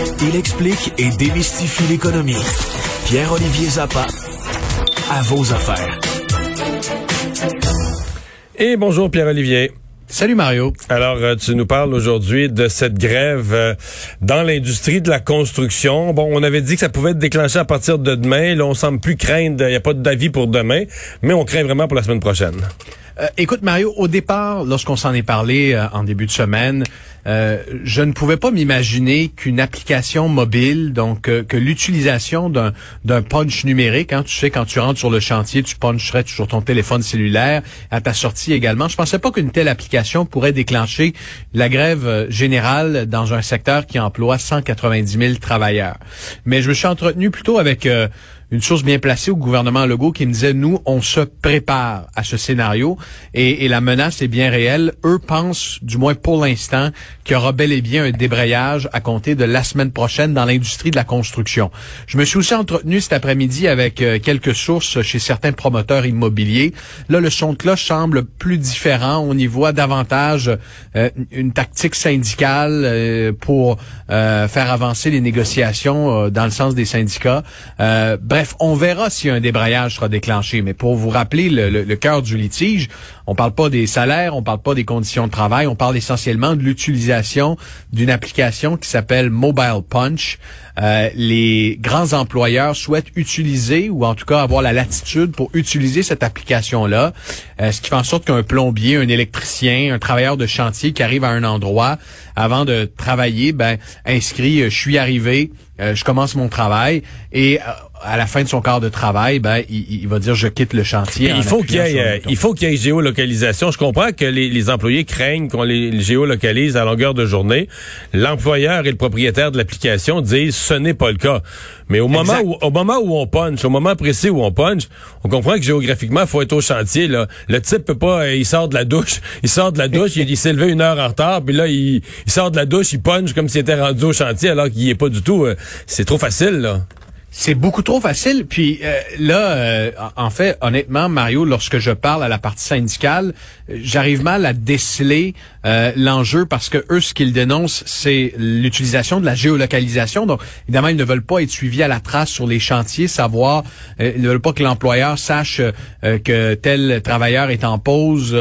Il explique et démystifie l'économie. Pierre-Olivier Zappa, à vos affaires. Et bonjour Pierre-Olivier. Salut Mario. Alors, euh, tu nous parles aujourd'hui de cette grève euh, dans l'industrie de la construction. Bon, on avait dit que ça pouvait être déclenché à partir de demain. Là, on semble plus craindre, il n'y a pas d'avis pour demain, mais on craint vraiment pour la semaine prochaine. Euh, écoute Mario, au départ, lorsqu'on s'en est parlé euh, en début de semaine, euh, je ne pouvais pas m'imaginer qu'une application mobile, donc que l'utilisation d'un d'un punch numérique, hein, tu sais quand tu rentres sur le chantier, tu puncherais sur ton téléphone cellulaire à ta sortie également. Je pensais pas qu'une telle application pourrait déclencher la grève générale dans un secteur qui emploie 190 000 travailleurs. Mais je me suis entretenu plutôt avec une source bien placée au gouvernement Legault qui me disait, nous, on se prépare à ce scénario et, la menace est bien réelle. Eux pensent, du moins pour l'instant, qu'il y aura bel et bien un débrayage à compter de la semaine prochaine dans l'industrie de la construction. Je me suis aussi entretenu cet après-midi avec euh, quelques sources chez certains promoteurs immobiliers. Là, le son de cloche semble plus différent. On y voit davantage euh, une tactique syndicale euh, pour faire avancer les négociations dans le sens des syndicats. Bref, on verra si un débrayage sera déclenché. Mais pour vous rappeler le, le, cœur du litige, on parle pas des salaires, on parle pas des conditions de travail, on parle essentiellement de l'utilisation d'une application qui s'appelle Mobile Punch. Euh, les grands employeurs souhaitent utiliser ou en tout cas avoir la latitude pour utiliser cette application-là, euh, ce qui fait en sorte qu'un plombier, un électricien, un travailleur de chantier qui arrive à un endroit avant de travailler, ben inscrit, euh, je suis arrivé, je commence mon travail et à la fin de son quart de travail, ben, il, va dire je quitte le chantier. Il faut qu'il y ait, il faut qu'il y ait géolocalisation. Je comprends que les, employés craignent qu'on les, géolocalise à longueur de journée. L'employeur et le propriétaire de l'application disent ce n'est pas le cas. Mais au moment où, au moment où on punch, au moment précis où on punch, on comprend que géographiquement, il faut être au chantier. Là. Le type peut pas, il sort de la douche, il sort de la douche, il, s'est levé une heure en retard, puis là, il, il, sort de la douche, il punch comme s'il était rendu au chantier alors qu'il n'y est pas du tout. Euh, c'est trop facile, là. C'est beaucoup trop facile. Puis euh, là, euh, en fait, honnêtement, Mario, lorsque je parle à la partie syndicale, j'arrive mal à déceler euh, l'enjeu parce que eux, ce qu'ils dénoncent, c'est l'utilisation de la géolocalisation. Donc, évidemment, ils ne veulent pas être suivis à la trace sur les chantiers, savoir, ils ne veulent pas que l'employeur sache que tel travailleur est en pause,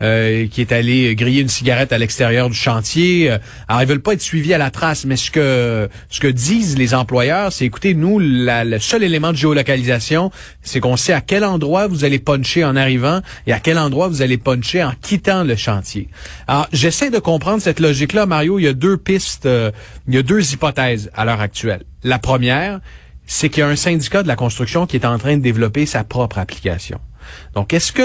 qui est allé griller une cigarette à l'extérieur du chantier. Alors, ils veulent pas être suivis à la trace. Mais ce que ce que disent les employeurs, c'est écoutez, nous le seul élément de géolocalisation, c'est qu'on sait à quel endroit vous allez puncher en arrivant et à quel endroit vous allez puncher en quittant le chantier. Alors, j'essaie de comprendre cette logique-là, Mario. Il y a deux pistes, euh, il y a deux hypothèses à l'heure actuelle. La première, c'est qu'il y a un syndicat de la construction qui est en train de développer sa propre application. Donc, est-ce que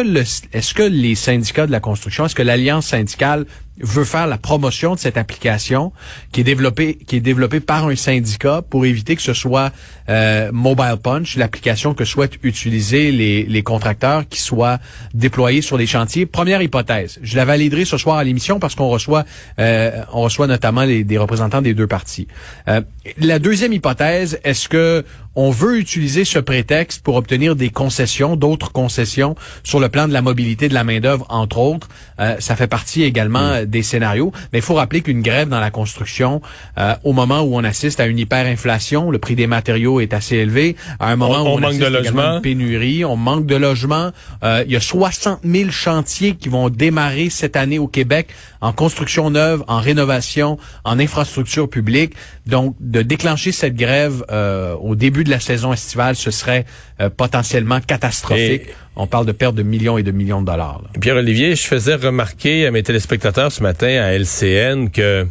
est-ce que les syndicats de la construction, est-ce que l'alliance syndicale veut faire la promotion de cette application qui est développée qui est développée par un syndicat pour éviter que ce soit euh, Mobile Punch, l'application que souhaitent utiliser les, les contracteurs qui soient déployés sur les chantiers. Première hypothèse, je la validerai ce soir à l'émission parce qu'on reçoit euh, on reçoit notamment les, des représentants des deux parties. Euh, la deuxième hypothèse, est-ce que on veut utiliser ce prétexte pour obtenir des concessions, d'autres concessions sur le plan de la mobilité de la main d'œuvre entre autres? Euh, ça fait partie également des scénarios. Mais il faut rappeler qu'une grève dans la construction, euh, au moment où on assiste à une hyperinflation, le prix des matériaux est assez élevé. À un moment où on manque de logement, une pénurie, on manque de logement. Euh, il y a 60 000 chantiers qui vont démarrer cette année au Québec en construction neuve, en rénovation, en infrastructure publique. Donc, de déclencher cette grève euh, au début de la saison estivale, ce serait potentiellement catastrophique. On parle de perte de millions et de millions de dollars. Pierre-Olivier, je faisais remarquer à mes téléspectateurs ce matin à LCN que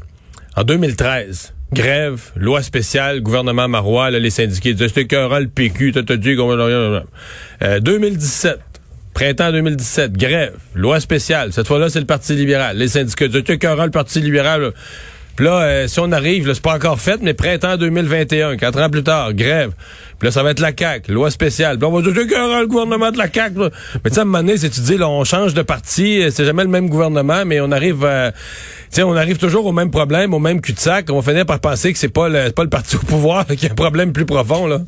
en 2013, grève, loi spéciale, gouvernement marois, les syndiqués disaient c'était écœurant le PQ, t'as dit euh, 2017, printemps 2017, grève, loi spéciale. Cette fois-là, c'est le Parti libéral. Les syndicats disaient c'était écœurant le Parti libéral. Puis là, euh, si on arrive, c'est pas encore fait, mais printemps 2021, quatre ans plus tard, grève. Puis là, ça va être la CAQ, loi spéciale. Puis on va dire, le gouvernement de la CAQ. Là. Mais tu sais, à un moment donné, c'est tu dis, là, on change de parti, c'est jamais le même gouvernement, mais on arrive à... sais, on arrive toujours au même problème, au même cul-de-sac. On va finir par penser que c'est pas le, pas le parti au pouvoir qui a un problème plus profond, là.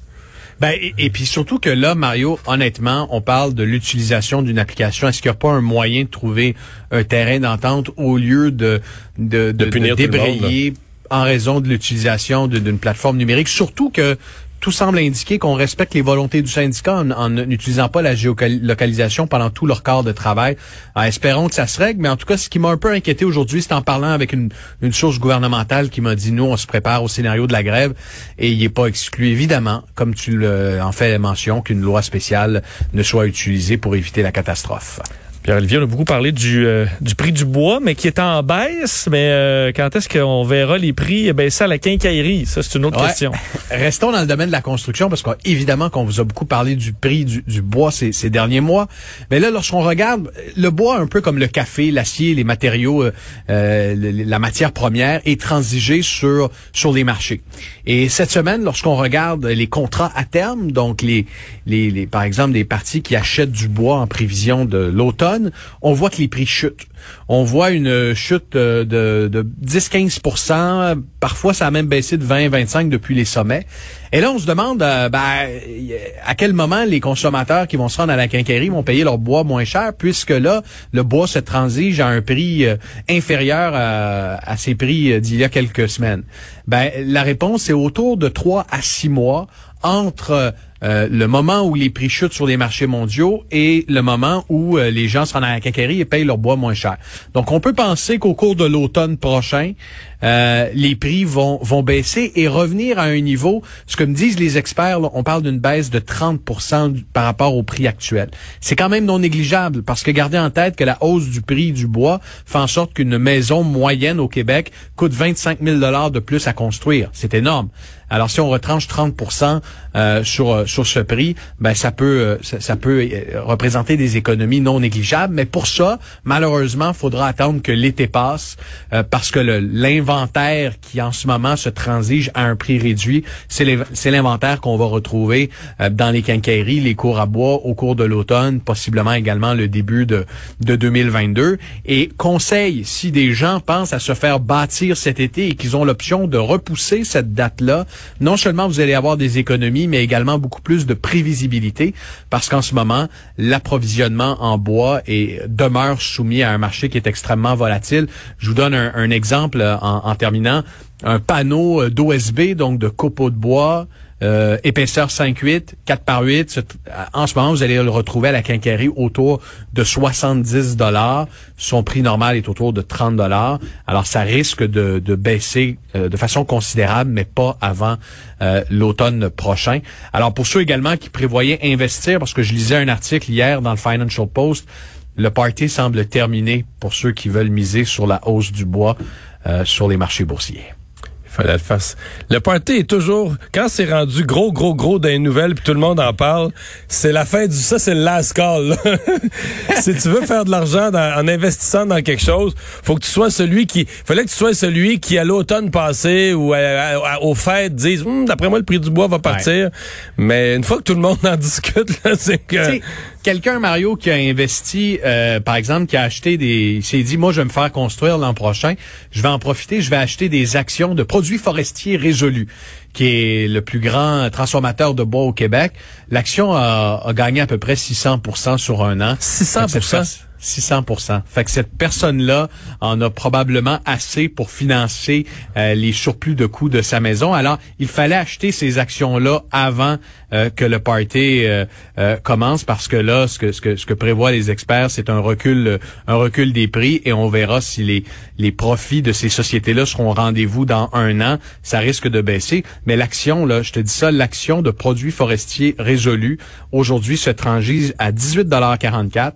Ben, et, puis surtout que là, Mario, honnêtement, on parle de l'utilisation d'une application. Est-ce qu'il n'y a pas un moyen de trouver un terrain d'entente au lieu de, de, de, de débrayer en raison de l'utilisation d'une plateforme numérique? Surtout que tout semble indiquer qu'on respecte les volontés du syndicat en n'utilisant pas la géolocalisation pendant tout leur corps de travail. espérons que ça se règle, mais en tout cas, ce qui m'a un peu inquiété aujourd'hui, c'est en parlant avec une, source gouvernementale qui m'a dit, nous, on se prépare au scénario de la grève, et il n'est pas exclu, évidemment, comme tu en fais mention, qu'une loi spéciale ne soit utilisée pour éviter la catastrophe. Pierre-Olivier, on a beaucoup parlé du, euh, du prix du bois, mais qui est en baisse. Mais euh, quand est-ce qu'on verra les prix baisser à la quincaillerie? Ça, c'est une autre question. Restons dans le domaine de la construction, parce qu'évidemment qu'on vous a beaucoup parlé du prix du, du bois ces, ces, derniers mois. Mais là, lorsqu'on regarde le bois, un peu comme le café, l'acier, les matériaux, euh, la matière première, est transigé sur, sur les marchés. Et cette semaine, lorsqu'on regarde les contrats à terme, donc les, les, les par exemple des parties qui achètent du bois en prévision de l'automne, on voit que les prix chutent. On voit une chute de, de 10-15% Parfois, ça a même baissé de 20-25 depuis les sommets. Et là, on se demande euh, ben, à quel moment les consommateurs qui vont se rendre à la quincaillerie vont payer leur bois moins cher, puisque là, le bois se transige à un prix euh, inférieur à, ses prix euh, d'il y a quelques semaines. Ben, la réponse est autour de 3 à 6 mois entre euh, le moment où les prix chutent sur les marchés mondiaux et le moment où euh, les gens se rendent à la quincaillerie et payent leur bois moins cher. Donc, on peut penser qu'au cours de l'automne prochain, euh, les prix vont, vont baisser et revenir à un niveau, ce que me disent les experts, on parle d'une baisse de 30% par rapport au prix actuel. C'est quand même non négligeable parce que gardez en tête que la hausse du prix du bois fait en sorte qu'une maison moyenne au Québec coûte 25 000 de plus à construire. C'est énorme. Alors si on retranche 30% euh, sur euh, sur ce prix, ben ça peut ça, ça, peut représenter des économies non négligeables. Mais pour ça, malheureusement, faudra attendre que l'été passe parce que l'inventaire qui en ce moment se transige à un prix réduit, c'est l'inventaire qu'on va retrouver euh, dans les quincailleries, les cours à bois au cours de l'automne, possiblement également le début de, de 2022. Et conseil, si des gens pensent à se faire bâtir cet été et qu'ils ont l'option de repousser cette date-là, non seulement vous allez avoir des économies, mais également beaucoup plus de prévisibilité, parce qu'en ce moment, l'approvisionnement en bois est, demeure soumis à un marché qui est extrêmement volatile. Je vous donne un, exemple en, en, terminant, un panneau euh, d'OSB, donc de copeaux de bois, euh, épaisseur 5,8, 4 par 8. En ce moment, vous allez le retrouver à la quincaillerie autour de 70 dollars. Son prix normal est autour de 30 dollars. Alors, ça risque de, baisser euh, de façon considérable, mais pas avant l'automne prochain. Alors, pour ceux également qui prévoyaient investir, parce que je lisais un article hier dans le Financial Post, le party semble terminé pour ceux qui veulent miser sur la hausse du bois euh, sur les marchés boursiers. Fallait le faire. Le party est toujours, quand c'est rendu gros, gros, gros dans les nouvelles, puis tout le monde en parle, c'est la fin du, ça c'est le last call. si tu veux faire de l'argent en investissant dans quelque chose, faut que tu sois celui qui, fallait que tu sois celui qui à l'automne passé ou au fait dise, hum, d'après moi le prix du bois va partir. Mais une fois que tout le monde en discute, c'est que quelqu'un, Mario, qui a investi, euh, par exemple, qui a acheté des... Il s'est dit, moi, je vais me faire construire l'an prochain. Je vais en profiter. Je vais acheter des actions de produits forestiers résolus, qui est le plus grand transformateur de bois au Québec. L'action a, a, gagné à peu près 600% sur un an. 600 600% Fait que cette personne-là en a probablement assez pour financer euh, les surplus de coûts de sa maison. Alors, il fallait acheter ces actions-là avant euh, que le party euh, commence parce que là, ce que, ce que, ce que prévoient les experts, c'est un recul, un recul des prix et on verra si les, les profits de ces sociétés-là seront au rendez-vous dans un an. Ça risque de baisser. Mais l'action, là, je te dis ça, l'action de produits forestiers résolus aujourd'hui se transige à 18,44